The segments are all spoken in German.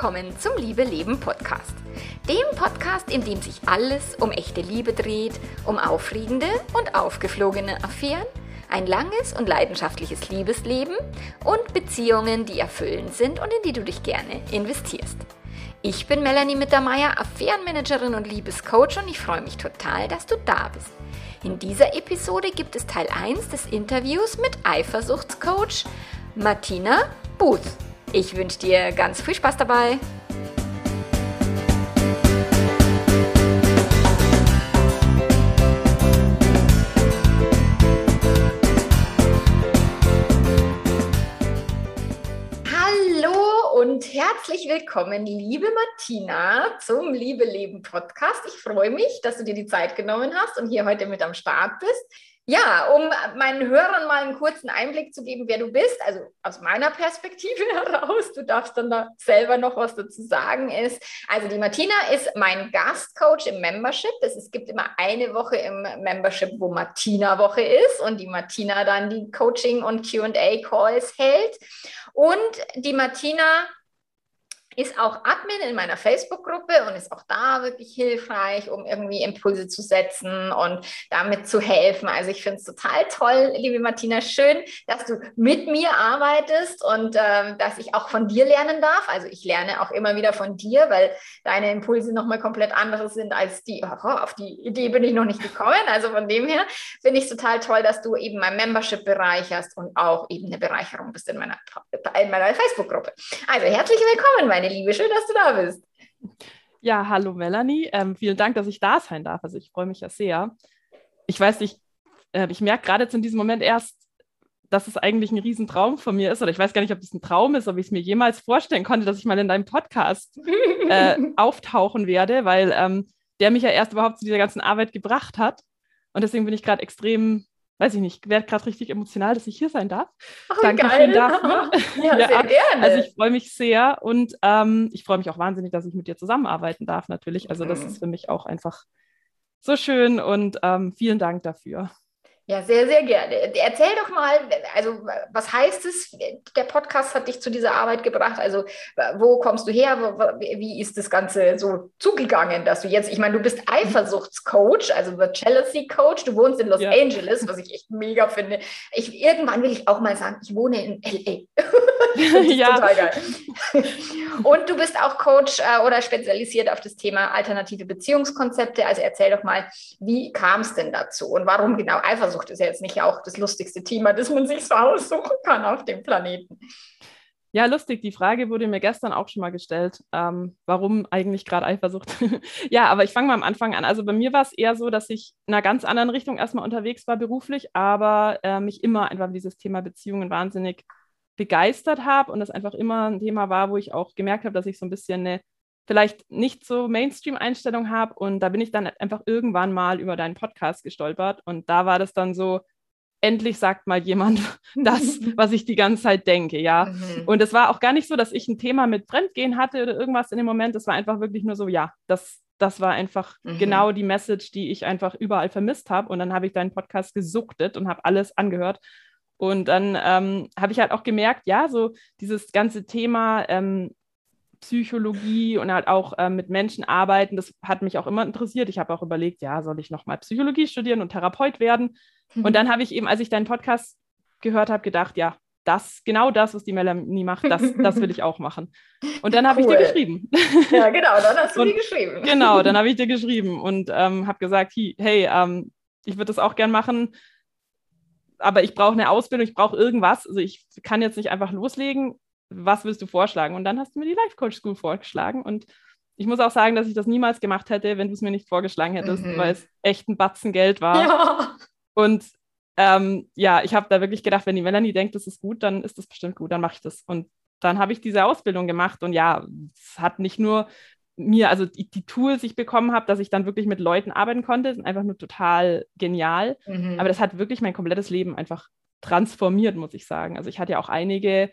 willkommen zum Liebe Leben Podcast. Dem Podcast, in dem sich alles um echte Liebe dreht, um aufregende und aufgeflogene Affären, ein langes und leidenschaftliches Liebesleben und Beziehungen, die erfüllend sind und in die du dich gerne investierst. Ich bin Melanie Mittermeier, Affärenmanagerin und Liebescoach und ich freue mich total, dass du da bist. In dieser Episode gibt es Teil 1 des Interviews mit Eifersuchtscoach Martina Booth. Ich wünsche dir ganz viel Spaß dabei. Hallo und herzlich willkommen, liebe Martina, zum Liebe Leben Podcast. Ich freue mich, dass du dir die Zeit genommen hast und hier heute mit am Start bist. Ja, um meinen Hörern mal einen kurzen Einblick zu geben, wer du bist, also aus meiner Perspektive heraus, du darfst dann da selber noch was dazu sagen, ist, also die Martina ist mein Gastcoach im Membership. Das, es gibt immer eine Woche im Membership, wo Martina-Woche ist und die Martina dann die Coaching- und QA-Calls hält. Und die Martina ist auch Admin in meiner Facebook-Gruppe und ist auch da wirklich hilfreich, um irgendwie Impulse zu setzen und damit zu helfen. Also ich finde es total toll, liebe Martina, schön, dass du mit mir arbeitest und äh, dass ich auch von dir lernen darf. Also ich lerne auch immer wieder von dir, weil deine Impulse nochmal komplett andere sind als die, oh, auf die Idee bin ich noch nicht gekommen. Also von dem her finde ich es total toll, dass du eben mein Membership bereicherst und auch eben eine Bereicherung bist in meiner, in meiner Facebook-Gruppe. Also herzlich willkommen, meine meine Liebe. Schön, dass du da bist. Ja, hallo Melanie. Ähm, vielen Dank, dass ich da sein darf. Also ich freue mich ja sehr. Ich weiß nicht, äh, ich merke gerade jetzt in diesem Moment erst, dass es eigentlich ein Riesentraum von mir ist. Oder ich weiß gar nicht, ob das ein Traum ist, ob ich es mir jemals vorstellen konnte, dass ich mal in deinem Podcast äh, auftauchen werde, weil ähm, der mich ja erst überhaupt zu dieser ganzen Arbeit gebracht hat. Und deswegen bin ich gerade extrem weiß ich nicht, werde gerade richtig emotional, dass ich hier sein darf. Oh, Dankeschön dafür. Ja, ja, sehr gerne. Also ich freue mich sehr und ähm, ich freue mich auch wahnsinnig, dass ich mit dir zusammenarbeiten darf, natürlich. Also das mhm. ist für mich auch einfach so schön und ähm, vielen Dank dafür. Ja, sehr, sehr gerne. Erzähl doch mal, also was heißt es, der Podcast hat dich zu dieser Arbeit gebracht? Also wo kommst du her? Wie ist das Ganze so zugegangen, dass du jetzt, ich meine, du bist Eifersuchtscoach, also The Jealousy Coach, du wohnst in Los ja. Angeles, was ich echt mega finde. Ich, irgendwann will ich auch mal sagen, ich wohne in L.A. ja. total geil. Und du bist auch Coach äh, oder spezialisiert auf das Thema alternative Beziehungskonzepte. Also erzähl doch mal, wie kam es denn dazu und warum genau Eifersucht ist ja jetzt nicht auch das lustigste Thema, das man sich so aussuchen kann auf dem Planeten. Ja, lustig. Die Frage wurde mir gestern auch schon mal gestellt. Ähm, warum eigentlich gerade Eifersucht? ja, aber ich fange mal am Anfang an. Also bei mir war es eher so, dass ich in einer ganz anderen Richtung erstmal unterwegs war beruflich, aber äh, mich immer einfach dieses Thema Beziehungen wahnsinnig begeistert habe und das einfach immer ein Thema war, wo ich auch gemerkt habe, dass ich so ein bisschen eine vielleicht nicht so Mainstream-Einstellung habe. Und da bin ich dann einfach irgendwann mal über deinen Podcast gestolpert. Und da war das dann so, endlich sagt mal jemand das, was ich die ganze Zeit denke, ja. Mhm. Und es war auch gar nicht so, dass ich ein Thema mit Fremdgehen hatte oder irgendwas in dem Moment. Es war einfach wirklich nur so, ja, das, das war einfach mhm. genau die Message, die ich einfach überall vermisst habe. Und dann habe ich deinen Podcast gesuchtet und habe alles angehört und dann ähm, habe ich halt auch gemerkt, ja, so dieses ganze Thema ähm, Psychologie und halt auch ähm, mit Menschen arbeiten, das hat mich auch immer interessiert. Ich habe auch überlegt, ja, soll ich nochmal Psychologie studieren und Therapeut werden? Mhm. Und dann habe ich eben, als ich deinen Podcast gehört habe, gedacht, ja, das, genau das, was die Melanie macht, das, das will ich auch machen. Und dann habe cool. ich dir geschrieben. Ja, genau, dann hast du und, dir geschrieben. Genau, dann habe ich dir geschrieben und ähm, habe gesagt, hey, ähm, ich würde das auch gern machen aber ich brauche eine Ausbildung, ich brauche irgendwas. Also ich kann jetzt nicht einfach loslegen. Was willst du vorschlagen? Und dann hast du mir die Life Coach School vorgeschlagen. Und ich muss auch sagen, dass ich das niemals gemacht hätte, wenn du es mir nicht vorgeschlagen hättest, mhm. weil es echt ein Batzen Geld war. Ja. Und ähm, ja, ich habe da wirklich gedacht, wenn die Melanie denkt, das ist gut, dann ist das bestimmt gut, dann mache ich das. Und dann habe ich diese Ausbildung gemacht und ja, es hat nicht nur mir, also die, die Tools ich bekommen habe, dass ich dann wirklich mit Leuten arbeiten konnte, sind einfach nur total genial. Mhm. Aber das hat wirklich mein komplettes Leben einfach transformiert, muss ich sagen. Also ich hatte ja auch einige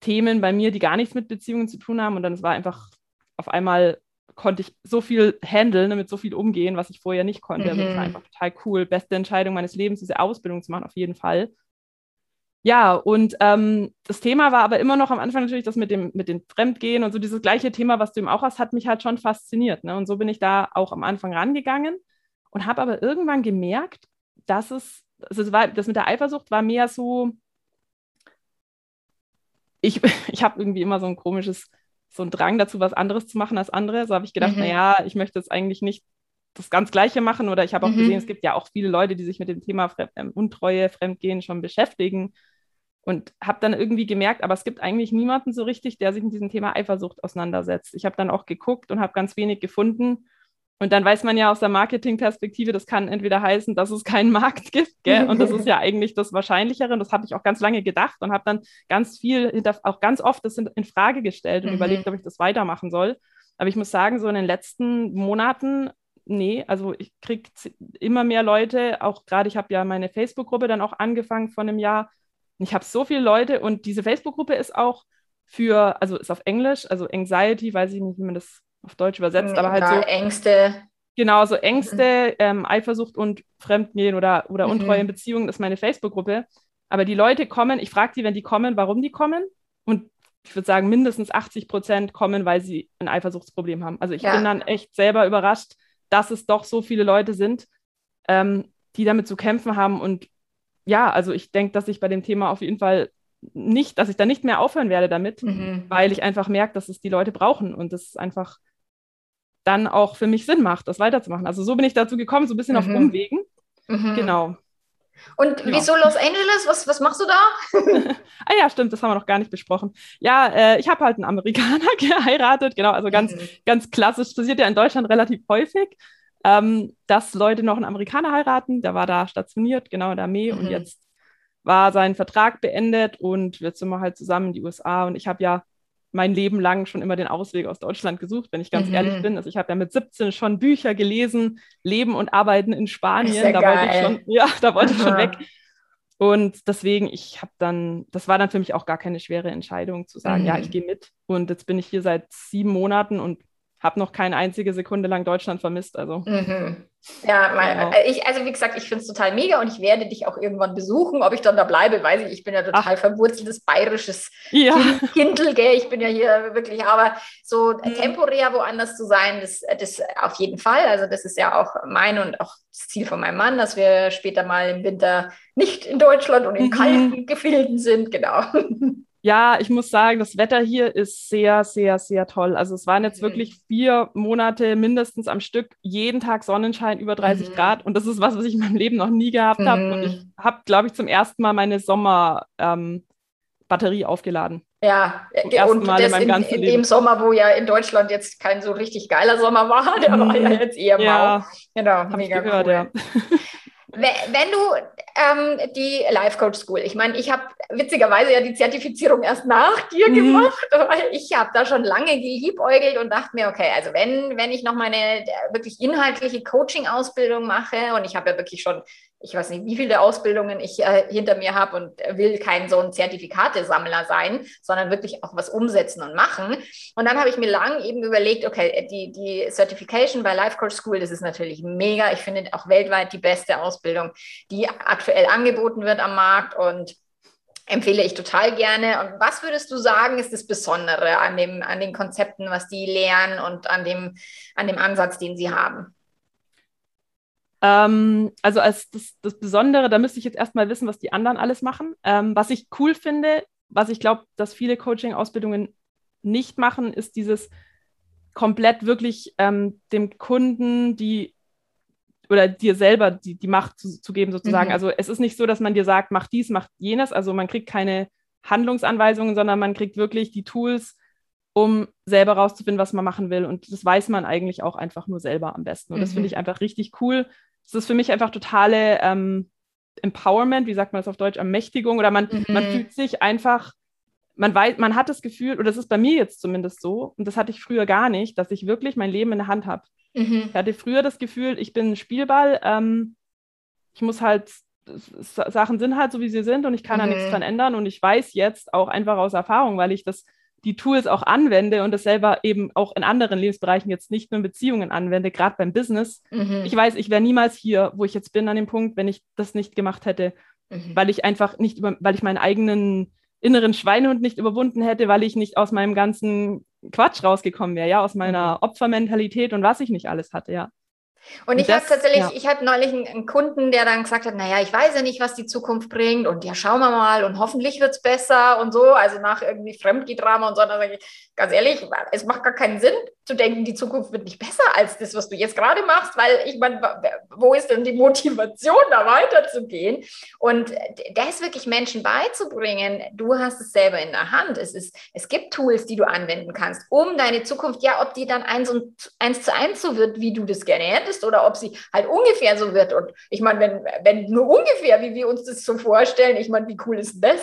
Themen bei mir, die gar nichts mit Beziehungen zu tun haben. Und dann es war einfach auf einmal konnte ich so viel handeln, mit so viel umgehen, was ich vorher nicht konnte. Mhm. Also das war einfach total cool. Beste Entscheidung meines Lebens, diese Ausbildung zu machen, auf jeden Fall. Ja, und ähm, das Thema war aber immer noch am Anfang natürlich das mit dem, mit dem Fremdgehen und so dieses gleiche Thema, was du eben auch hast, hat mich halt schon fasziniert. Ne? Und so bin ich da auch am Anfang rangegangen und habe aber irgendwann gemerkt, dass es, also es war, das mit der Eifersucht war mehr so, ich, ich habe irgendwie immer so ein komisches, so ein Drang dazu, was anderes zu machen als andere. So habe ich gedacht, mhm. naja, ich möchte jetzt eigentlich nicht das ganz Gleiche machen oder ich habe auch mhm. gesehen, es gibt ja auch viele Leute, die sich mit dem Thema Fremd, äh, Untreue, Fremdgehen schon beschäftigen und habe dann irgendwie gemerkt, aber es gibt eigentlich niemanden so richtig, der sich mit diesem Thema Eifersucht auseinandersetzt. Ich habe dann auch geguckt und habe ganz wenig gefunden und dann weiß man ja aus der Marketingperspektive, das kann entweder heißen, dass es keinen Markt gibt, gell? und das ist ja eigentlich das Wahrscheinlichere. Und das habe ich auch ganz lange gedacht und habe dann ganz viel, auch ganz oft das in, Frage gestellt und mhm. überlegt, ob ich das weitermachen soll. Aber ich muss sagen, so in den letzten Monaten, nee, also ich kriege immer mehr Leute, auch gerade ich habe ja meine Facebook-Gruppe dann auch angefangen vor einem Jahr. Ich habe so viele Leute und diese Facebook-Gruppe ist auch für, also ist auf Englisch, also Anxiety, weiß ich nicht, wie man das auf Deutsch übersetzt, aber halt so. Ängste. Genau, so Ängste, mhm. ähm, Eifersucht und Fremdgehen oder, oder mhm. Untreue in Beziehungen ist meine Facebook-Gruppe. Aber die Leute kommen, ich frage die, wenn die kommen, warum die kommen. Und ich würde sagen, mindestens 80 Prozent kommen, weil sie ein Eifersuchtsproblem haben. Also ich ja. bin dann echt selber überrascht, dass es doch so viele Leute sind, ähm, die damit zu kämpfen haben. Und ja, also ich denke, dass ich bei dem Thema auf jeden Fall nicht, dass ich da nicht mehr aufhören werde damit, mhm. weil ich einfach merke, dass es die Leute brauchen und das ist einfach dann auch für mich Sinn macht, das weiterzumachen. Also so bin ich dazu gekommen, so ein bisschen mhm. auf Umwegen. Mhm. Genau. Und ja. wieso Los Angeles? Was, was machst du da? ah ja, stimmt, das haben wir noch gar nicht besprochen. Ja, äh, ich habe halt einen Amerikaner geheiratet, genau, also ganz, mhm. ganz klassisch, passiert ja in Deutschland relativ häufig, ähm, dass Leute noch einen Amerikaner heiraten. Der war da stationiert, genau in der Armee und mhm. jetzt war sein Vertrag beendet und jetzt sind wir halt zusammen in die USA und ich habe ja mein Leben lang schon immer den Ausweg aus Deutschland gesucht, wenn ich ganz mhm. ehrlich bin. Also ich habe ja mit 17 schon Bücher gelesen, Leben und Arbeiten in Spanien. Da wollte ich schon, ja, da wollte ich schon weg. Und deswegen, ich habe dann, das war dann für mich auch gar keine schwere Entscheidung zu sagen, mhm. ja, ich gehe mit. Und jetzt bin ich hier seit sieben Monaten und habe noch keine einzige Sekunde lang Deutschland vermisst. Also. Mhm. Ja, mein, genau. ich, also wie gesagt, ich finde es total mega und ich werde dich auch irgendwann besuchen. Ob ich dann da bleibe, weiß ich. Ich bin ja total Ach. verwurzeltes bayerisches ja. Kindl, gell? Ich bin ja hier wirklich, aber so mhm. temporär woanders zu sein, das, das auf jeden Fall. Also das ist ja auch mein und auch das Ziel von meinem Mann, dass wir später mal im Winter nicht in Deutschland und in mhm. kalten Gefilden sind, genau. Ja, ich muss sagen, das Wetter hier ist sehr, sehr, sehr toll. Also es waren jetzt mhm. wirklich vier Monate mindestens am Stück, jeden Tag Sonnenschein über 30 mhm. Grad. Und das ist was, was ich in meinem Leben noch nie gehabt mhm. habe. Und ich habe, glaube ich, zum ersten Mal meine Sommerbatterie ähm, aufgeladen. Ja, und Mal das in, in, in dem Sommer, wo ja in Deutschland jetzt kein so richtig geiler Sommer war, der war ja mhm. jetzt eher ja, mau. Genau, mega gehört, cool. Ja. Wenn du ähm, die Life Coach School, ich meine, ich habe witzigerweise ja die Zertifizierung erst nach dir mhm. gemacht, weil ich habe da schon lange geliebäugelt und dachte mir, okay, also wenn, wenn ich noch meine wirklich inhaltliche Coaching-Ausbildung mache und ich habe ja wirklich schon ich weiß nicht, wie viele Ausbildungen ich äh, hinter mir habe und will kein so ein Zertifikatesammler sein, sondern wirklich auch was umsetzen und machen. Und dann habe ich mir lang eben überlegt, okay, die, die Certification bei Life Coach School, das ist natürlich mega. Ich finde auch weltweit die beste Ausbildung, die aktuell angeboten wird am Markt und empfehle ich total gerne. Und was würdest du sagen, ist das Besondere an, dem, an den Konzepten, was die lernen und an dem, an dem Ansatz, den sie haben? Ähm, also als das, das, Besondere, da müsste ich jetzt erstmal wissen, was die anderen alles machen. Ähm, was ich cool finde, was ich glaube, dass viele Coaching-Ausbildungen nicht machen, ist dieses komplett wirklich ähm, dem Kunden die oder dir selber die, die Macht zu, zu geben, sozusagen. Mhm. Also es ist nicht so, dass man dir sagt, mach dies, mach jenes. Also man kriegt keine Handlungsanweisungen, sondern man kriegt wirklich die Tools, um selber rauszufinden, was man machen will. Und das weiß man eigentlich auch einfach nur selber am besten. Und mhm. das finde ich einfach richtig cool, es ist für mich einfach totale ähm, Empowerment, wie sagt man das auf Deutsch, Ermächtigung oder man, mhm. man fühlt sich einfach, man weiß, man hat das Gefühl, oder das ist bei mir jetzt zumindest so, und das hatte ich früher gar nicht, dass ich wirklich mein Leben in der Hand habe. Mhm. Ich hatte früher das Gefühl, ich bin ein Spielball, ähm, ich muss halt, Sachen sind halt so, wie sie sind und ich kann mhm. da nichts mhm. dran ändern und ich weiß jetzt auch einfach aus Erfahrung, weil ich das die Tools auch anwende und das selber eben auch in anderen Lebensbereichen jetzt nicht nur in Beziehungen anwende, gerade beim Business. Mhm. Ich weiß, ich wäre niemals hier, wo ich jetzt bin, an dem Punkt, wenn ich das nicht gemacht hätte. mhm. weil ich einfach nicht über, weil ich meinen eigenen inneren Schweinehund nicht überwunden hätte, weil ich nicht aus meinem ganzen Quatsch rausgekommen wäre, ja, aus meiner mhm. Opfermentalität und was ich nicht alles hatte, ja. Und, ich habe tatsächlich, ja. ich hatte neulich einen, einen, Kunden, der dann gesagt hat, naja, ich weiß ja nicht, was die Zukunft bringt und ja, schauen wir mal und hoffentlich wird es besser und so, also nach irgendwie Fremdgedrama und so, dann sage ich, ganz ehrlich, es macht gar keinen Sinn zu denken, die Zukunft wird nicht besser als das, was du jetzt gerade machst, weil ich meine, wo ist denn die Motivation, da weiterzugehen? Und das wirklich Menschen beizubringen, du hast es selber in der Hand. Es, ist, es gibt Tools, die du anwenden kannst, um deine Zukunft, ja, ob die dann eins, und, eins zu eins so wird, wie du das gerne hättest, oder ob sie halt ungefähr so wird. Und ich meine, wenn, wenn nur ungefähr, wie wir uns das so vorstellen, ich meine, wie cool ist das?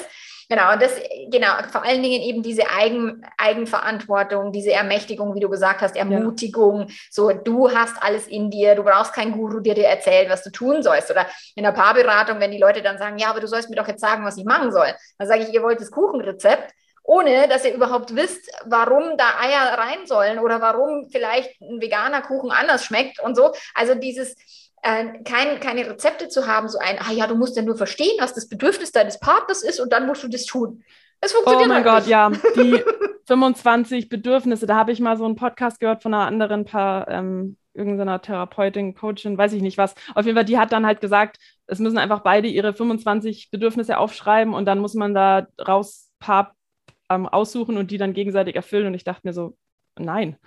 Genau, und das, genau, vor allen Dingen eben diese Eigen, Eigenverantwortung, diese Ermächtigung, wie du gesagt hast, Ermutigung, ja. so du hast alles in dir, du brauchst keinen Guru, der dir erzählt, was du tun sollst. Oder in der Paarberatung, wenn die Leute dann sagen, ja, aber du sollst mir doch jetzt sagen, was ich machen soll. Dann sage ich, ihr wollt das Kuchenrezept ohne dass ihr überhaupt wisst, warum da Eier rein sollen oder warum vielleicht ein veganer Kuchen anders schmeckt und so. Also dieses, äh, kein, keine Rezepte zu haben, so ein, ah ja, du musst ja nur verstehen, was das Bedürfnis deines Partners ist und dann musst du das tun. Das funktioniert Oh mein halt Gott, nicht. ja. Die 25 Bedürfnisse, da habe ich mal so einen Podcast gehört von einer anderen Paar, ähm, irgendeiner Therapeutin, Coachin, weiß ich nicht was. Auf jeden Fall, die hat dann halt gesagt, es müssen einfach beide ihre 25 Bedürfnisse aufschreiben und dann muss man da raus paar ähm, aussuchen und die dann gegenseitig erfüllen. Und ich dachte mir so, nein.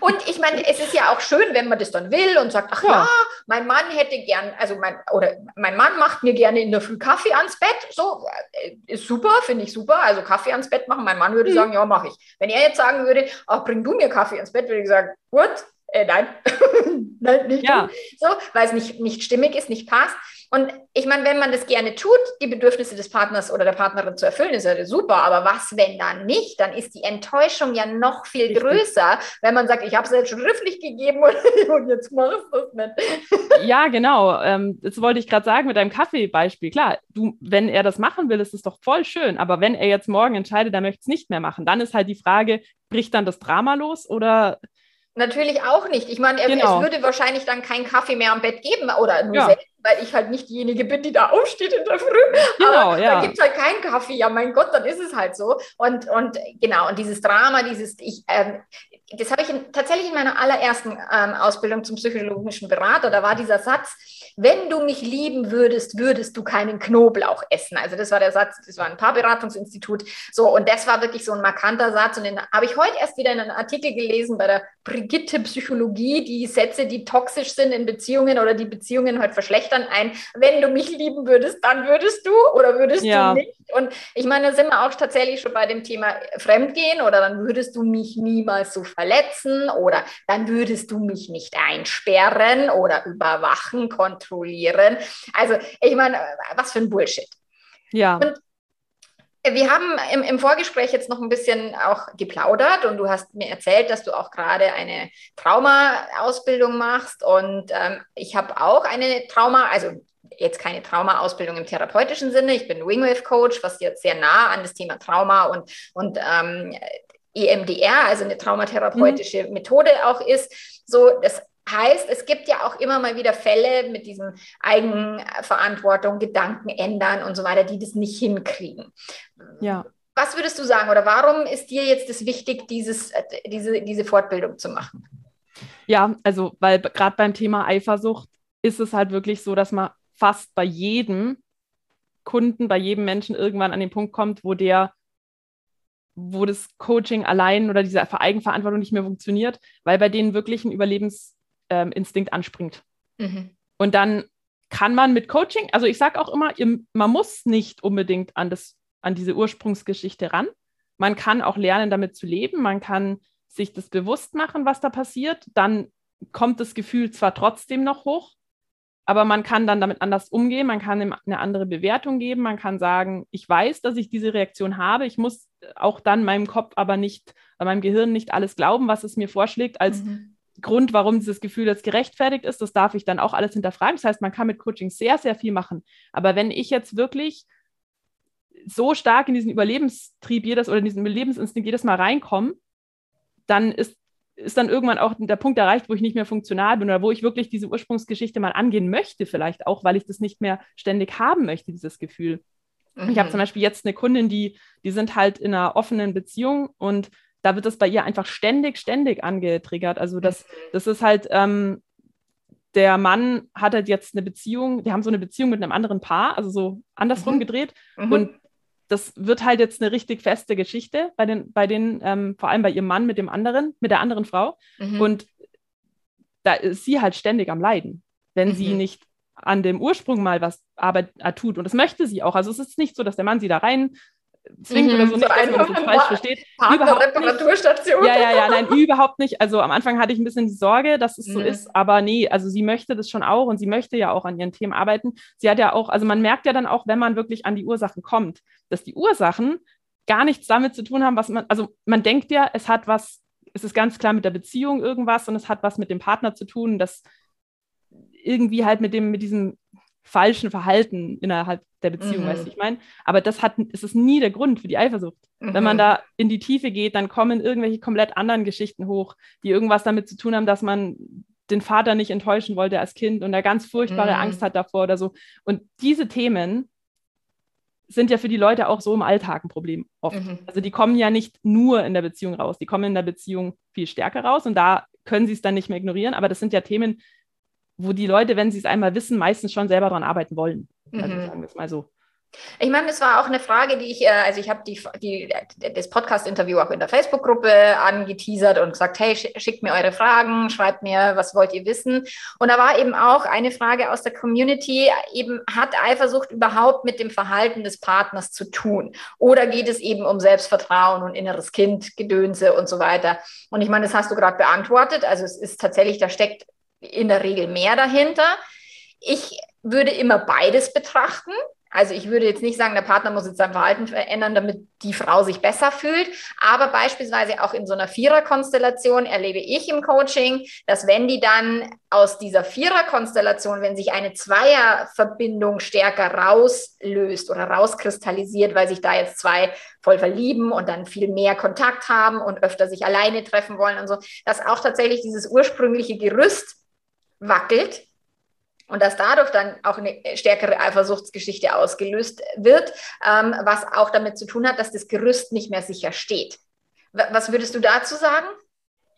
Und ich meine, es ist ja auch schön, wenn man das dann will und sagt, ach ja, ja mein Mann hätte gern, also mein, oder mein Mann macht mir gerne in der Früh Kaffee ans Bett. So, äh, ist super, finde ich super. Also Kaffee ans Bett machen. Mein Mann würde mhm. sagen, ja, mache ich. Wenn er jetzt sagen würde, ach, bring du mir Kaffee ans Bett, würde ich sagen, gut, äh, nein, nein, nicht ja. so, weil es nicht, nicht stimmig ist, nicht passt. Und ich meine, wenn man das gerne tut, die Bedürfnisse des Partners oder der Partnerin zu erfüllen, ist ja super. Aber was, wenn dann nicht? Dann ist die Enttäuschung ja noch viel Richtig. größer, wenn man sagt, ich habe es jetzt schriftlich gegeben und, jetzt machst du es nicht. Ja, genau. Ähm, das wollte ich gerade sagen mit deinem Kaffeebeispiel. Klar, du, wenn er das machen will, ist es doch voll schön. Aber wenn er jetzt morgen entscheidet, er möchte es nicht mehr machen, dann ist halt die Frage, bricht dann das Drama los oder Natürlich auch nicht. Ich meine, genau. es würde wahrscheinlich dann keinen Kaffee mehr am Bett geben oder nur ja. selten, weil ich halt nicht diejenige bin, die da aufsteht in der Früh. Genau, Aber ja. da gibt es halt keinen Kaffee. Ja, mein Gott, dann ist es halt so. Und, und genau, und dieses Drama, dieses, ich, ähm, das habe ich in, tatsächlich in meiner allerersten ähm, Ausbildung zum psychologischen Berater, da war dieser Satz, wenn du mich lieben würdest, würdest du keinen Knoblauch essen. Also das war der Satz, das war ein Paarberatungsinstitut. So, und das war wirklich so ein markanter Satz. Und den habe ich heute erst wieder in einem Artikel gelesen bei der Brigitte Psychologie, die Sätze, die toxisch sind in Beziehungen oder die Beziehungen halt verschlechtern ein. Wenn du mich lieben würdest, dann würdest du oder würdest ja. du nicht. Und ich meine, da sind wir auch tatsächlich schon bei dem Thema Fremdgehen oder dann würdest du mich niemals so verletzen oder dann würdest du mich nicht einsperren oder überwachen, kontrollieren. Also ich meine, was für ein Bullshit. Ja. Und wir haben im, im, Vorgespräch jetzt noch ein bisschen auch geplaudert und du hast mir erzählt, dass du auch gerade eine Trauma-Ausbildung machst und ähm, ich habe auch eine Trauma, also jetzt keine Trauma-Ausbildung im therapeutischen Sinne, ich bin Wingwave-Coach, was jetzt sehr nah an das Thema Trauma und, und ähm, EMDR, also eine traumatherapeutische mhm. Methode auch ist. So, das Heißt, es gibt ja auch immer mal wieder Fälle mit diesem Eigenverantwortung, Gedanken ändern und so weiter, die das nicht hinkriegen. Ja. Was würdest du sagen oder warum ist dir jetzt das wichtig, dieses, diese, diese Fortbildung zu machen? Ja, also, weil gerade beim Thema Eifersucht ist es halt wirklich so, dass man fast bei jedem Kunden, bei jedem Menschen irgendwann an den Punkt kommt, wo der wo das Coaching allein oder diese Eigenverantwortung nicht mehr funktioniert, weil bei denen wirklich ein Überlebens ähm, anspringt. Mhm. Und dann kann man mit Coaching, also ich sage auch immer, man muss nicht unbedingt an, das, an diese Ursprungsgeschichte ran. Man kann auch lernen, damit zu leben. Man kann sich das bewusst machen, was da passiert. Dann kommt das Gefühl zwar trotzdem noch hoch, aber man kann dann damit anders umgehen. Man kann ihm eine andere Bewertung geben. Man kann sagen, ich weiß, dass ich diese Reaktion habe. Ich muss auch dann meinem Kopf aber nicht, meinem Gehirn nicht alles glauben, was es mir vorschlägt, als mhm. Grund, warum dieses Gefühl jetzt gerechtfertigt ist, das darf ich dann auch alles hinterfragen. Das heißt, man kann mit Coaching sehr, sehr viel machen. Aber wenn ich jetzt wirklich so stark in diesen Überlebenstrieb jedes oder in diesen Überlebensinstinkt jedes Mal reinkomme, dann ist ist dann irgendwann auch der Punkt erreicht, wo ich nicht mehr funktional bin oder wo ich wirklich diese Ursprungsgeschichte mal angehen möchte, vielleicht auch, weil ich das nicht mehr ständig haben möchte, dieses Gefühl. Mhm. Ich habe zum Beispiel jetzt eine Kundin, die, die sind halt in einer offenen Beziehung und da wird das bei ihr einfach ständig, ständig angetriggert. Also das, mhm. das ist halt, ähm, der Mann hat halt jetzt eine Beziehung, die haben so eine Beziehung mit einem anderen Paar, also so andersrum mhm. gedreht. Mhm. Und das wird halt jetzt eine richtig feste Geschichte bei den, bei den, ähm, vor allem bei ihrem Mann mit dem anderen, mit der anderen Frau. Mhm. Und da ist sie halt ständig am Leiden, wenn sie mhm. nicht an dem Ursprung mal was Arbeit äh, tut. Und das möchte sie auch. Also es ist nicht so, dass der Mann sie da rein zwingt mhm, oder so, nicht, dass man das falsch versteht. Überhaupt Reparaturstation. Ja, ja, ja, nein, überhaupt nicht. Also am Anfang hatte ich ein bisschen die Sorge, dass es mhm. so ist, aber nee, also sie möchte das schon auch und sie möchte ja auch an ihren Themen arbeiten. Sie hat ja auch, also man merkt ja dann auch, wenn man wirklich an die Ursachen kommt, dass die Ursachen gar nichts damit zu tun haben, was man, also man denkt ja, es hat was, es ist ganz klar mit der Beziehung irgendwas und es hat was mit dem Partner zu tun, das irgendwie halt mit dem, mit diesem falschen Verhalten innerhalb der Beziehung, mhm. weißt du, ich meine? Aber das hat, es ist nie der Grund für die Eifersucht. Mhm. Wenn man mhm. da in die Tiefe geht, dann kommen irgendwelche komplett anderen Geschichten hoch, die irgendwas damit zu tun haben, dass man den Vater nicht enttäuschen wollte als Kind und er ganz furchtbare mhm. Angst hat davor oder so. Und diese Themen sind ja für die Leute auch so im Alltag ein Problem oft. Mhm. Also die kommen ja nicht nur in der Beziehung raus, die kommen in der Beziehung viel stärker raus und da können sie es dann nicht mehr ignorieren. Aber das sind ja Themen, wo die Leute, wenn sie es einmal wissen, meistens schon selber daran arbeiten wollen. Also mhm. sagen wir es mal so. Ich meine, es war auch eine Frage, die ich, äh, also ich habe die, die, das Podcast-Interview auch in der Facebook-Gruppe angeteasert und gesagt, hey, schickt mir eure Fragen, schreibt mir, was wollt ihr wissen. Und da war eben auch eine Frage aus der Community, eben hat Eifersucht überhaupt mit dem Verhalten des Partners zu tun? Oder geht es eben um Selbstvertrauen und inneres Kind, Gedönse und so weiter? Und ich meine, das hast du gerade beantwortet. Also es ist tatsächlich, da steckt in der Regel mehr dahinter. Ich würde immer beides betrachten. Also ich würde jetzt nicht sagen, der Partner muss jetzt sein Verhalten verändern, damit die Frau sich besser fühlt. Aber beispielsweise auch in so einer Viererkonstellation erlebe ich im Coaching, dass wenn die dann aus dieser Viererkonstellation, wenn sich eine Zweierverbindung stärker rauslöst oder rauskristallisiert, weil sich da jetzt zwei voll verlieben und dann viel mehr Kontakt haben und öfter sich alleine treffen wollen und so, dass auch tatsächlich dieses ursprüngliche Gerüst wackelt und dass dadurch dann auch eine stärkere Eifersuchtsgeschichte ausgelöst wird, ähm, was auch damit zu tun hat, dass das Gerüst nicht mehr sicher steht. Was würdest du dazu sagen?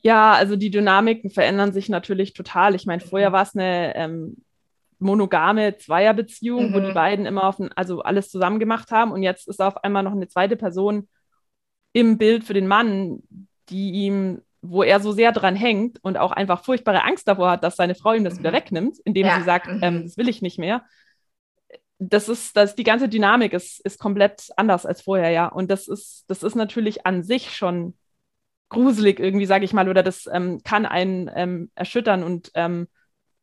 Ja, also die Dynamiken verändern sich natürlich total. Ich meine, vorher war es eine ähm, monogame Zweierbeziehung, mhm. wo die mhm. beiden immer auf ein, also alles zusammen gemacht haben und jetzt ist auf einmal noch eine zweite Person im Bild für den Mann, die ihm wo er so sehr dran hängt und auch einfach furchtbare Angst davor hat, dass seine Frau ihm das mhm. wieder wegnimmt, indem ja. sie sagt, mhm. ähm, das will ich nicht mehr. Das ist, das, die ganze Dynamik ist, ist komplett anders als vorher, ja. Und das ist, das ist natürlich an sich schon gruselig irgendwie, sage ich mal, oder das ähm, kann einen ähm, erschüttern und ähm,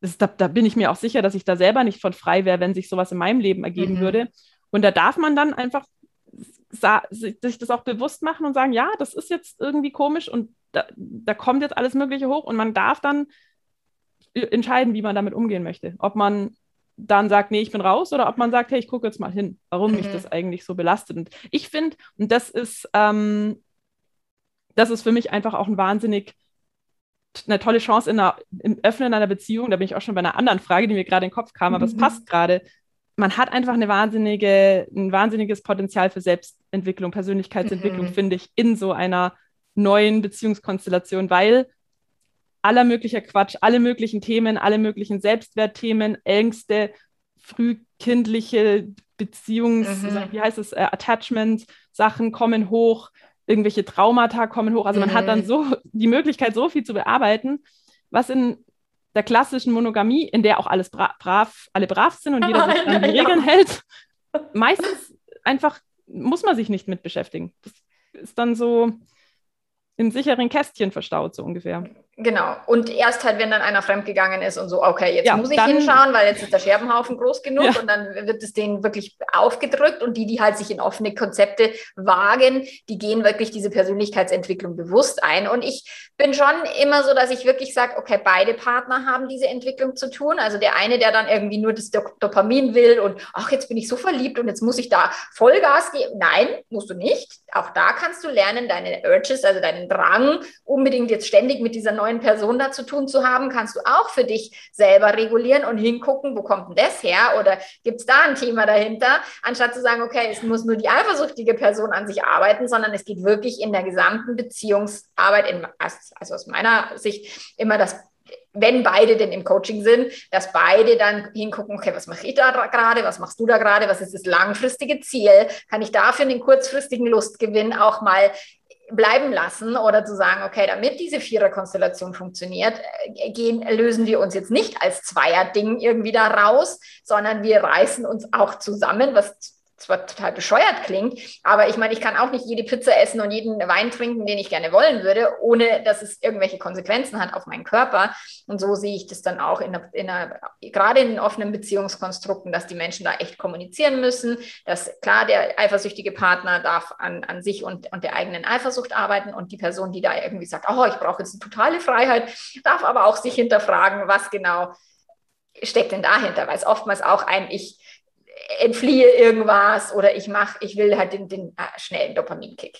das, da, da, bin ich mir auch sicher, dass ich da selber nicht von frei wäre, wenn sich sowas in meinem Leben ergeben mhm. würde. Und da darf man dann einfach sich das auch bewusst machen und sagen, ja, das ist jetzt irgendwie komisch und da, da kommt jetzt alles Mögliche hoch und man darf dann entscheiden, wie man damit umgehen möchte. Ob man dann sagt, nee, ich bin raus, oder ob man sagt, hey, ich gucke jetzt mal hin, warum mhm. mich das eigentlich so belastet. Und ich finde, und das ist, ähm, das ist für mich einfach auch ein wahnsinnig eine tolle Chance in einer, im Öffnen einer Beziehung. Da bin ich auch schon bei einer anderen Frage, die mir gerade in den Kopf kam, aber mhm. es passt gerade. Man hat einfach eine wahnsinnige, ein wahnsinniges Potenzial für Selbstentwicklung, Persönlichkeitsentwicklung, mhm. finde ich, in so einer neuen Beziehungskonstellation, weil aller möglicher Quatsch, alle möglichen Themen, alle möglichen Selbstwertthemen, Ängste, frühkindliche Beziehungs, mhm. wie heißt es, äh, Attachment-Sachen kommen hoch, irgendwelche Traumata kommen hoch. Also man hat dann mhm. so die Möglichkeit, so viel zu bearbeiten, was in der klassischen Monogamie, in der auch alles bra brav, alle brav sind und jeder sich an die Regeln hält, meistens einfach muss man sich nicht mit beschäftigen. Das ist dann so, im sicheren Kästchen verstaut, so ungefähr. Genau. Und erst halt, wenn dann einer fremdgegangen ist und so, okay, jetzt ja, muss ich hinschauen, weil jetzt ist der Scherbenhaufen groß genug ja. und dann wird es denen wirklich aufgedrückt und die, die halt sich in offene Konzepte wagen, die gehen wirklich diese Persönlichkeitsentwicklung bewusst ein. Und ich bin schon immer so, dass ich wirklich sage, okay, beide Partner haben diese Entwicklung zu tun. Also der eine, der dann irgendwie nur das Dopamin will und ach, jetzt bin ich so verliebt und jetzt muss ich da Vollgas geben. Nein, musst du nicht. Auch da kannst du lernen, deine Urges, also deinen Drang, unbedingt jetzt ständig mit dieser neuen Person da zu tun zu haben, kannst du auch für dich selber regulieren und hingucken, wo kommt denn das her oder gibt es da ein Thema dahinter, anstatt zu sagen, okay, es muss nur die eifersüchtige Person an sich arbeiten, sondern es geht wirklich in der gesamten Beziehungsarbeit, in, also aus meiner Sicht immer das wenn beide denn im Coaching sind, dass beide dann hingucken, okay, was mache ich da gerade, was machst du da gerade, was ist das langfristige Ziel? Kann ich dafür einen kurzfristigen Lustgewinn auch mal bleiben lassen oder zu sagen, okay, damit diese Viererkonstellation funktioniert, äh, gehen, lösen wir uns jetzt nicht als Zweier-Ding irgendwie da raus, sondern wir reißen uns auch zusammen, was zwar total bescheuert klingt, aber ich meine, ich kann auch nicht jede Pizza essen und jeden Wein trinken, den ich gerne wollen würde, ohne dass es irgendwelche Konsequenzen hat auf meinen Körper. Und so sehe ich das dann auch in in einer, gerade in offenen Beziehungskonstrukten, dass die Menschen da echt kommunizieren müssen, dass klar, der eifersüchtige Partner darf an, an sich und, und der eigenen Eifersucht arbeiten und die Person, die da irgendwie sagt, oh, ich brauche jetzt eine totale Freiheit, darf aber auch sich hinterfragen, was genau steckt denn dahinter, weil es oftmals auch ein Ich entfliehe irgendwas oder ich mache, ich will halt den, den äh, schnellen Dopaminkick.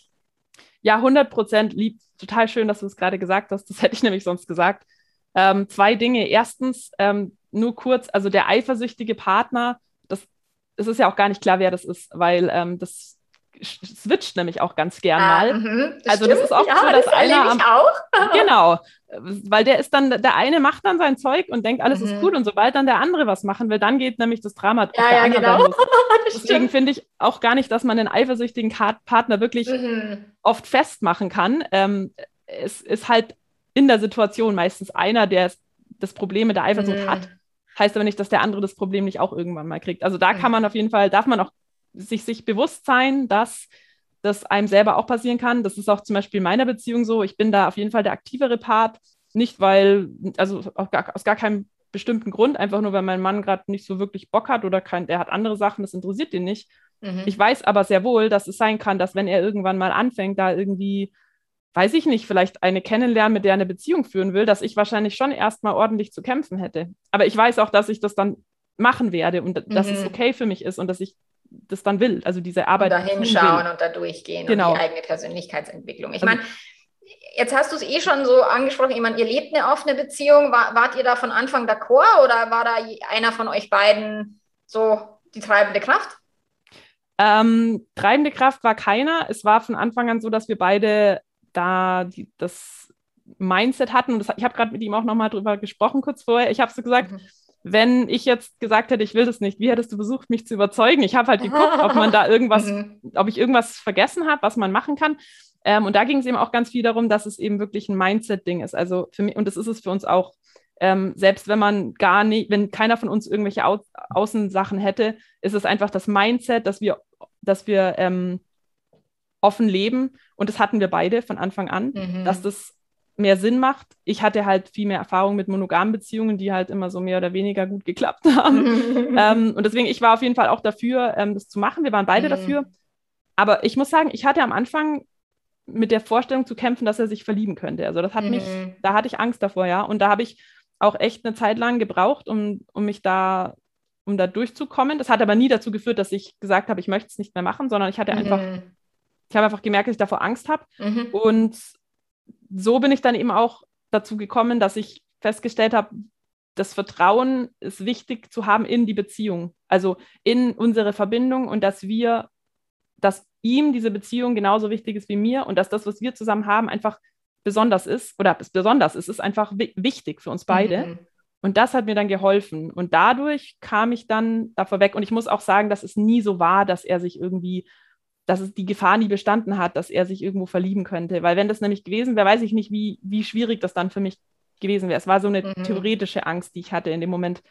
Ja, 100 Prozent lieb. Total schön, dass du es gerade gesagt hast. Das hätte ich nämlich sonst gesagt. Ähm, zwei Dinge. Erstens, ähm, nur kurz, also der eifersüchtige Partner, das, es ist ja auch gar nicht klar, wer das ist, weil ähm, das switcht nämlich auch ganz gern ah, mal. Mh, das also stimmt. das ist oft ja, so, dass das einer am, auch. genau, weil der ist dann der eine macht dann sein Zeug und denkt alles mhm. ist gut und sobald dann der andere was machen will, dann geht nämlich das Drama. Ja, ja, genau. Deswegen finde ich auch gar nicht, dass man den eifersüchtigen Partner wirklich mhm. oft festmachen kann. Ähm, es ist halt in der Situation meistens einer, der das Problem mit der Eifersucht mhm. hat. Heißt aber nicht, dass der andere das Problem nicht auch irgendwann mal kriegt. Also da kann mhm. man auf jeden Fall, darf man auch sich, sich bewusst sein, dass das einem selber auch passieren kann. Das ist auch zum Beispiel in meiner Beziehung so. Ich bin da auf jeden Fall der aktivere Part. Nicht, weil, also gar, aus gar keinem bestimmten Grund, einfach nur, weil mein Mann gerade nicht so wirklich Bock hat oder kein, der hat andere Sachen, das interessiert ihn nicht. Mhm. Ich weiß aber sehr wohl, dass es sein kann, dass wenn er irgendwann mal anfängt, da irgendwie, weiß ich nicht, vielleicht eine kennenlernen, mit der er eine Beziehung führen will, dass ich wahrscheinlich schon erstmal ordentlich zu kämpfen hätte. Aber ich weiß auch, dass ich das dann machen werde und dass mhm. es okay für mich ist und dass ich das dann will, also diese Arbeit. Und da hinschauen und da durchgehen genau. und die eigene Persönlichkeitsentwicklung. Ich also, meine, jetzt hast du es eh schon so angesprochen, ich meine, ihr lebt eine offene Beziehung. War, wart ihr da von Anfang d'accord oder war da einer von euch beiden so die treibende Kraft? Ähm, treibende Kraft war keiner. Es war von Anfang an so, dass wir beide da die, das Mindset hatten. Und das, ich habe gerade mit ihm auch nochmal drüber gesprochen, kurz vorher. Ich habe so gesagt, mhm wenn ich jetzt gesagt hätte, ich will das nicht, wie hättest du versucht, mich zu überzeugen? Ich habe halt geguckt, ob man da irgendwas, mhm. ob ich irgendwas vergessen habe, was man machen kann. Ähm, und da ging es eben auch ganz viel darum, dass es eben wirklich ein Mindset-Ding ist. Also für mich, und das ist es für uns auch, ähm, selbst wenn man gar nicht, wenn keiner von uns irgendwelche Au Außensachen hätte, ist es einfach das Mindset, dass wir, dass wir ähm, offen leben. Und das hatten wir beide von Anfang an, mhm. dass das mehr Sinn macht. Ich hatte halt viel mehr Erfahrung mit monogamen Beziehungen, die halt immer so mehr oder weniger gut geklappt haben. ähm, und deswegen, ich war auf jeden Fall auch dafür, ähm, das zu machen. Wir waren beide mhm. dafür. Aber ich muss sagen, ich hatte am Anfang mit der Vorstellung zu kämpfen, dass er sich verlieben könnte. Also das hat mhm. mich, da hatte ich Angst davor, ja. Und da habe ich auch echt eine Zeit lang gebraucht, um, um mich da, um da durchzukommen. Das hat aber nie dazu geführt, dass ich gesagt habe, ich möchte es nicht mehr machen, sondern ich hatte mhm. einfach, ich habe einfach gemerkt, dass ich davor Angst habe. Mhm. Und so bin ich dann eben auch dazu gekommen, dass ich festgestellt habe, das Vertrauen ist wichtig zu haben in die Beziehung, also in unsere Verbindung und dass wir, dass ihm diese Beziehung genauso wichtig ist wie mir und dass das, was wir zusammen haben, einfach besonders ist oder ist besonders ist, ist einfach wichtig für uns beide. Mhm. Und das hat mir dann geholfen. Und dadurch kam ich dann davor weg. Und ich muss auch sagen, dass es nie so war, dass er sich irgendwie dass es die Gefahr nie bestanden hat, dass er sich irgendwo verlieben könnte. Weil wenn das nämlich gewesen wäre, weiß ich nicht, wie, wie schwierig das dann für mich gewesen wäre. Es war so eine mhm. theoretische Angst, die ich hatte in dem Moment.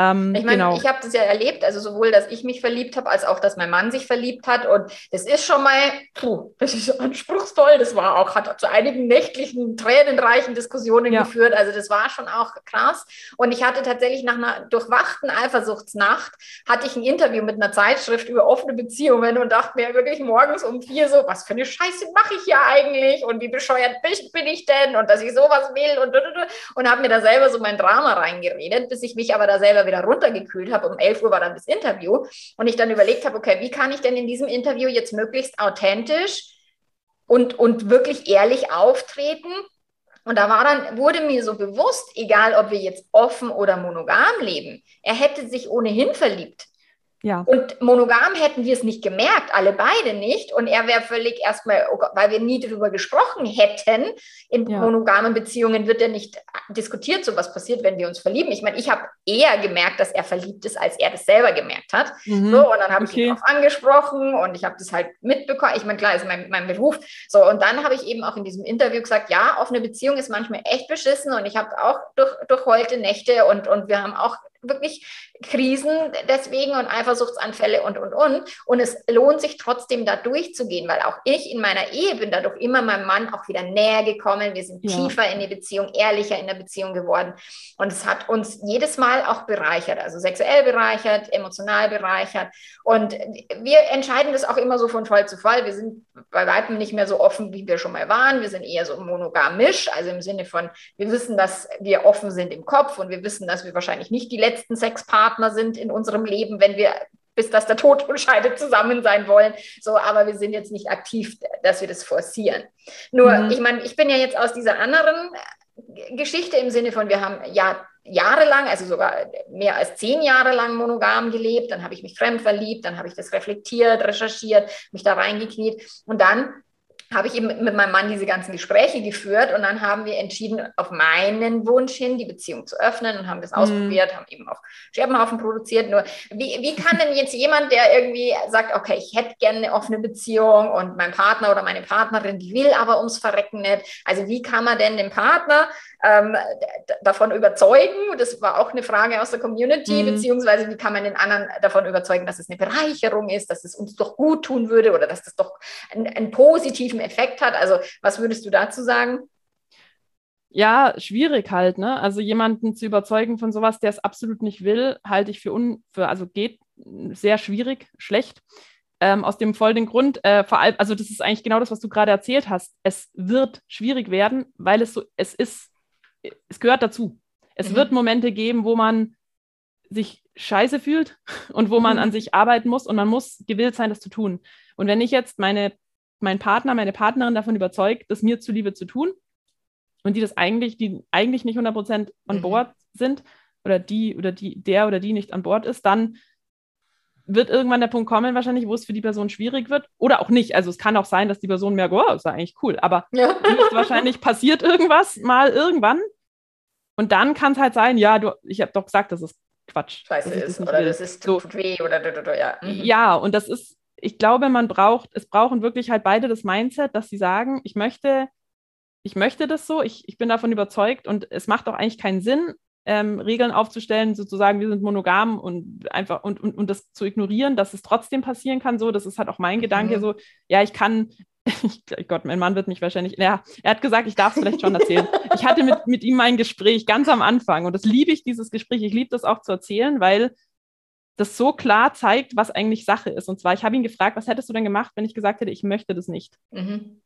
Ähm, ich meine, genau. ich habe das ja erlebt, also sowohl, dass ich mich verliebt habe, als auch, dass mein Mann sich verliebt hat. Und das ist schon mal, puh, das ist anspruchsvoll. Das war auch, hat zu einigen nächtlichen, tränenreichen Diskussionen ja. geführt. Also das war schon auch krass. Und ich hatte tatsächlich nach einer durchwachten Eifersuchtsnacht, hatte ich ein Interview mit einer Zeitschrift über offene Beziehungen und dachte mir wirklich morgens um vier so, was für eine Scheiße mache ich hier eigentlich? Und wie bescheuert bin ich denn? Und dass ich sowas will und und habe mir da selber so mein Drama reingeredet, bis ich mich aber da selber wieder runtergekühlt habe. Um 11 Uhr war dann das Interview und ich dann überlegt habe, okay, wie kann ich denn in diesem Interview jetzt möglichst authentisch und, und wirklich ehrlich auftreten? Und da war dann, wurde mir so bewusst, egal ob wir jetzt offen oder monogam leben, er hätte sich ohnehin verliebt. Ja. Und monogam hätten wir es nicht gemerkt, alle beide nicht. Und er wäre völlig erstmal, oh weil wir nie darüber gesprochen hätten. In ja. monogamen Beziehungen wird ja nicht diskutiert, so was passiert, wenn wir uns verlieben. Ich meine, ich habe eher gemerkt, dass er verliebt ist, als er das selber gemerkt hat. Mhm. So, und dann habe okay. ich ihn darauf angesprochen und ich habe das halt mitbekommen. Ich meine, klar, ist mein, mein Beruf. So, und dann habe ich eben auch in diesem Interview gesagt, ja, offene Beziehung ist manchmal echt beschissen und ich habe auch durch, durchheulte Nächte und, und wir haben auch wirklich Krisen deswegen und Eifersuchtsanfälle und, und, und. Und es lohnt sich trotzdem da durchzugehen, weil auch ich in meiner Ehe bin dadurch immer meinem Mann auch wieder näher gekommen. Wir sind ja. tiefer in die Beziehung, ehrlicher in der Beziehung geworden. Und es hat uns jedes Mal auch bereichert, also sexuell bereichert, emotional bereichert. Und wir entscheiden das auch immer so von Fall zu Fall. Wir sind bei weitem nicht mehr so offen, wie wir schon mal waren. Wir sind eher so monogamisch, also im Sinne von, wir wissen, dass wir offen sind im Kopf und wir wissen, dass wir wahrscheinlich nicht die letzten Sexpartner sind in unserem Leben, wenn wir bis dass der Tod entscheidet, zusammen sein wollen. So, aber wir sind jetzt nicht aktiv, dass wir das forcieren. Nur, mhm. ich meine, ich bin ja jetzt aus dieser anderen Geschichte im Sinne von, wir haben ja jahrelang, also sogar mehr als zehn Jahre lang monogam gelebt, dann habe ich mich fremd verliebt, dann habe ich das reflektiert, recherchiert, mich da reingekniet und dann habe ich eben mit meinem Mann diese ganzen Gespräche geführt und dann haben wir entschieden, auf meinen Wunsch hin die Beziehung zu öffnen und haben das mhm. ausprobiert, haben eben auch Scherbenhaufen produziert. Nur, wie, wie kann denn jetzt jemand, der irgendwie sagt, okay, ich hätte gerne eine offene Beziehung und mein Partner oder meine Partnerin, die will aber ums Verrecken nicht. Also wie kann man denn den Partner ähm, davon überzeugen? Das war auch eine Frage aus der Community, mhm. beziehungsweise wie kann man den anderen davon überzeugen, dass es eine Bereicherung ist, dass es uns doch gut tun würde oder dass das doch einen, einen positiven Effekt hat? Also was würdest du dazu sagen? ja, schwierig halt, ne? Also jemanden zu überzeugen von sowas, der es absolut nicht will, halte ich für un, für, also geht sehr schwierig, schlecht. Ähm, aus dem folgenden Grund, äh, vor allem, also das ist eigentlich genau das, was du gerade erzählt hast. Es wird schwierig werden, weil es so, es ist es gehört dazu. Es mhm. wird Momente geben, wo man sich scheiße fühlt und wo man mhm. an sich arbeiten muss und man muss gewillt sein, das zu tun. Und wenn ich jetzt meine, meinen Partner, meine Partnerin davon überzeugt, das mir zuliebe zu tun und die das eigentlich, die eigentlich nicht 100% an mhm. Bord sind oder die oder die, der oder die nicht an Bord ist, dann wird irgendwann der Punkt kommen, wahrscheinlich, wo es für die Person schwierig wird oder auch nicht. Also es kann auch sein, dass die Person merkt, oh, ist ja eigentlich cool, aber ja. wahrscheinlich passiert irgendwas mal irgendwann und dann kann es halt sein, ja, du, ich habe doch gesagt, das ist Quatsch. Scheiße ist oder will. das ist so. tut weh oder ja. Mhm. Ja, und das ist, ich glaube, man braucht, es brauchen wirklich halt beide das Mindset, dass sie sagen, ich möchte, ich möchte das so, ich, ich bin davon überzeugt und es macht auch eigentlich keinen Sinn, ähm, Regeln aufzustellen, sozusagen, wir sind monogam und einfach und, und, und das zu ignorieren, dass es trotzdem passieren kann. So, das ist halt auch mein mhm. Gedanke, so, ja, ich kann, ich, Gott, mein Mann wird mich wahrscheinlich, ja, er hat gesagt, ich darf es vielleicht schon erzählen. Ich hatte mit, mit ihm ein Gespräch ganz am Anfang und das liebe ich, dieses Gespräch. Ich liebe das auch zu erzählen, weil das so klar zeigt, was eigentlich Sache ist. Und zwar, ich habe ihn gefragt, was hättest du denn gemacht, wenn ich gesagt hätte, ich möchte das nicht? Mhm.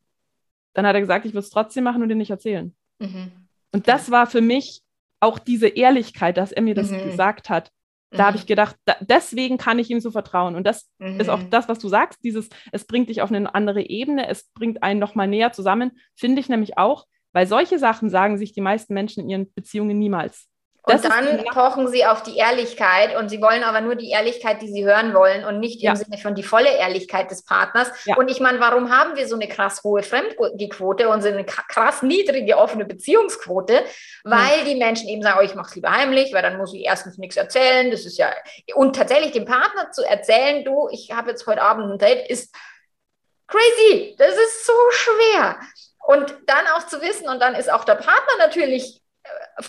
Dann hat er gesagt, ich würde es trotzdem machen und dir nicht erzählen. Mhm. Und das war für mich auch diese Ehrlichkeit, dass er mir das mhm. gesagt hat. Da mhm. habe ich gedacht, da, deswegen kann ich ihm so vertrauen. Und das mhm. ist auch das, was du sagst, dieses, es bringt dich auf eine andere Ebene, es bringt einen nochmal näher zusammen, finde ich nämlich auch, weil solche Sachen sagen sich die meisten Menschen in ihren Beziehungen niemals. Das und dann pochen sie auf die Ehrlichkeit und sie wollen aber nur die Ehrlichkeit, die sie hören wollen und nicht ja. im Sinne von die volle Ehrlichkeit des Partners. Ja. Und ich meine, warum haben wir so eine krass hohe Fremdgequote und so eine krass niedrige offene Beziehungsquote? Weil mhm. die Menschen eben sagen, oh, ich mache es lieber heimlich, weil dann muss ich erstens nichts erzählen. Das ist ja, und tatsächlich dem Partner zu erzählen, du, ich habe jetzt heute Abend ein Date, ist crazy. Das ist so schwer. Und dann auch zu wissen, und dann ist auch der Partner natürlich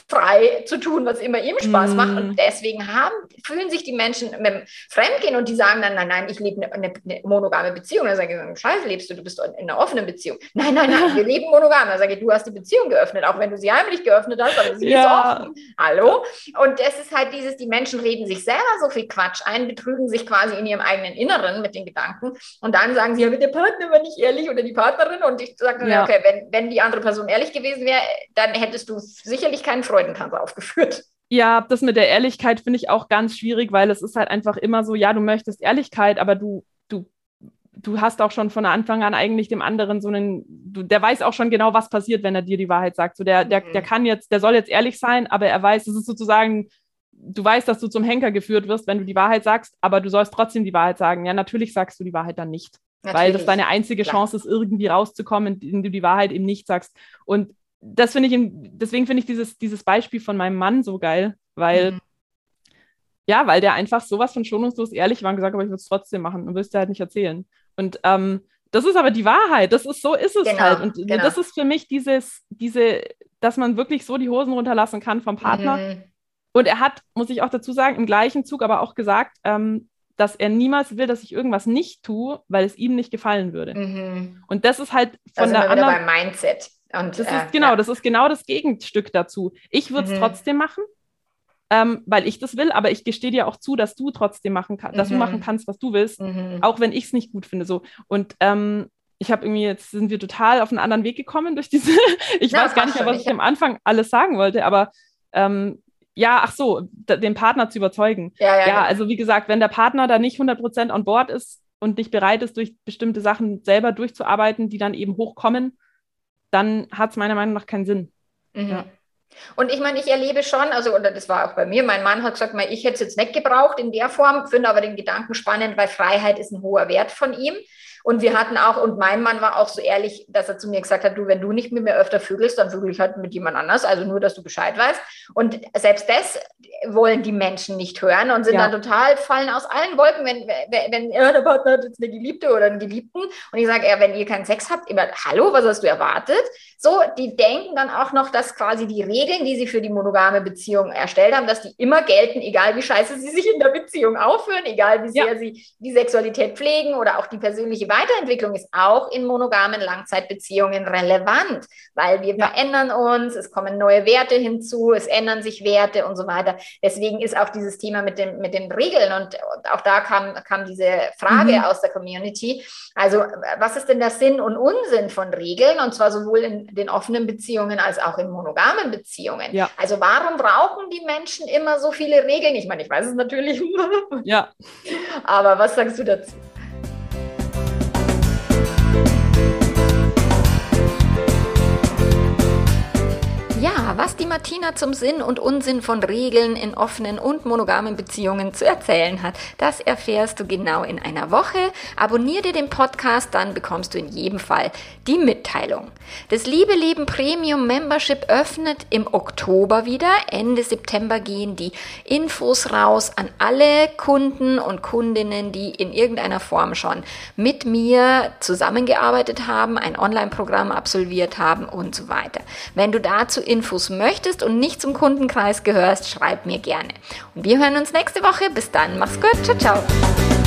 frei zu tun, was immer ihm Spaß mm. macht. Und deswegen haben, fühlen sich die Menschen mit dem Fremdgehen und die sagen dann, nein, nein, ich lebe eine, eine, eine monogame Beziehung. Dann sage ich, scheiße, lebst du, du bist in einer offenen Beziehung. Nein, nein, nein, wir leben monogam. Dann sage ich, du hast die Beziehung geöffnet, auch wenn du sie heimlich geöffnet hast, aber sie ja. ist offen. Hallo? Und es ist halt dieses, die Menschen reden sich selber so viel Quatsch ein, betrügen sich quasi in ihrem eigenen Inneren mit den Gedanken und dann sagen sie, ja, mit der Partner war nicht ehrlich oder die Partnerin und ich sage ja. okay, wenn, wenn die andere Person ehrlich gewesen wäre, dann hättest du sicherlich keinen Freudentanz aufgeführt. Ja, das mit der Ehrlichkeit finde ich auch ganz schwierig, weil es ist halt einfach immer so, ja, du möchtest Ehrlichkeit, aber du, du, du hast auch schon von Anfang an eigentlich dem anderen so einen, du, der weiß auch schon genau, was passiert, wenn er dir die Wahrheit sagt. So, der, der, mhm. der kann jetzt, der soll jetzt ehrlich sein, aber er weiß, es ist sozusagen, du weißt, dass du zum Henker geführt wirst, wenn du die Wahrheit sagst, aber du sollst trotzdem die Wahrheit sagen. Ja, natürlich sagst du die Wahrheit dann nicht. Natürlich. Weil das deine einzige Chance ist, irgendwie rauszukommen, indem du die Wahrheit eben nicht sagst. Und das finde ich, deswegen finde ich dieses, dieses Beispiel von meinem Mann so geil, weil, mhm. ja, weil der einfach sowas von schonungslos ehrlich war und gesagt hat, aber ich würde es trotzdem machen und willst dir halt nicht erzählen. Und ähm, das ist aber die Wahrheit. Das ist so ist es genau, halt. Und genau. das ist für mich dieses, diese, dass man wirklich so die Hosen runterlassen kann vom Partner. Mhm. Und er hat, muss ich auch dazu sagen, im gleichen Zug aber auch gesagt, ähm, dass er niemals will, dass ich irgendwas nicht tue, weil es ihm nicht gefallen würde. Mhm. Und das ist halt von da der anderen. beim Mindset. Und, das äh, ist genau, ja. das ist genau das Gegenstück dazu. Ich würde es mhm. trotzdem machen, ähm, weil ich das will, aber ich gestehe dir auch zu, dass du trotzdem machen kannst, mhm. dass du machen mhm. kannst, was du willst, mhm. auch wenn ich es nicht gut finde. So. Und ähm, ich habe irgendwie, jetzt sind wir total auf einen anderen Weg gekommen durch diese, ich Na, weiß gar nicht mehr, was ich am Anfang alles sagen wollte, aber ähm, ja, ach so, den Partner zu überzeugen. Ja, ja, ja, also wie gesagt, wenn der Partner da nicht 100% on board ist und nicht bereit ist, durch bestimmte Sachen selber durchzuarbeiten, die dann eben hochkommen, dann hat es meiner Meinung nach keinen Sinn. Mhm. Ja. Und ich meine, ich erlebe schon, also, oder das war auch bei mir, mein Mann hat gesagt, ich hätte es jetzt nicht gebraucht in der Form, finde aber den Gedanken spannend, weil Freiheit ist ein hoher Wert von ihm. Und wir hatten auch, und mein Mann war auch so ehrlich, dass er zu mir gesagt hat, du, wenn du nicht mit mir öfter vögelst, dann vögel ich halt mit jemand anders. Also nur, dass du Bescheid weißt. Und selbst das wollen die Menschen nicht hören und sind ja. dann total, fallen aus allen Wolken, wenn, wenn, wenn ja, der Partner hat jetzt eine Geliebte oder einen Geliebten. Und ich sage, ja, wenn ihr keinen Sex habt, immer, hallo, was hast du erwartet? So, die denken dann auch noch, dass quasi die Regeln, die sie für die monogame Beziehung erstellt haben, dass die immer gelten, egal wie scheiße sie sich in der Beziehung aufführen, egal wie sehr ja. sie die Sexualität pflegen oder auch die persönliche Weiterentwicklung ist auch in monogamen Langzeitbeziehungen relevant, weil wir ja. verändern uns, es kommen neue Werte hinzu, es ändern sich Werte und so weiter. Deswegen ist auch dieses Thema mit, dem, mit den Regeln und auch da kam, kam diese Frage mhm. aus der Community. Also, was ist denn der Sinn und Unsinn von Regeln? Und zwar sowohl in den offenen Beziehungen als auch in monogamen Beziehungen. Ja. Also, warum brauchen die Menschen immer so viele Regeln? Ich meine, ich weiß es natürlich. ja. Aber was sagst du dazu? Was die Martina zum Sinn und Unsinn von Regeln in offenen und monogamen Beziehungen zu erzählen hat, das erfährst du genau in einer Woche. Abonnier dir den Podcast, dann bekommst du in jedem Fall die Mitteilung. Das Liebe Leben Premium Membership öffnet im Oktober wieder. Ende September gehen die Infos raus an alle Kunden und Kundinnen, die in irgendeiner Form schon mit mir zusammengearbeitet haben, ein Online-Programm absolviert haben und so weiter. Wenn du dazu Infos möchtest und nicht zum Kundenkreis gehörst, schreib mir gerne. Und wir hören uns nächste Woche. Bis dann, mach's gut, ciao, ciao.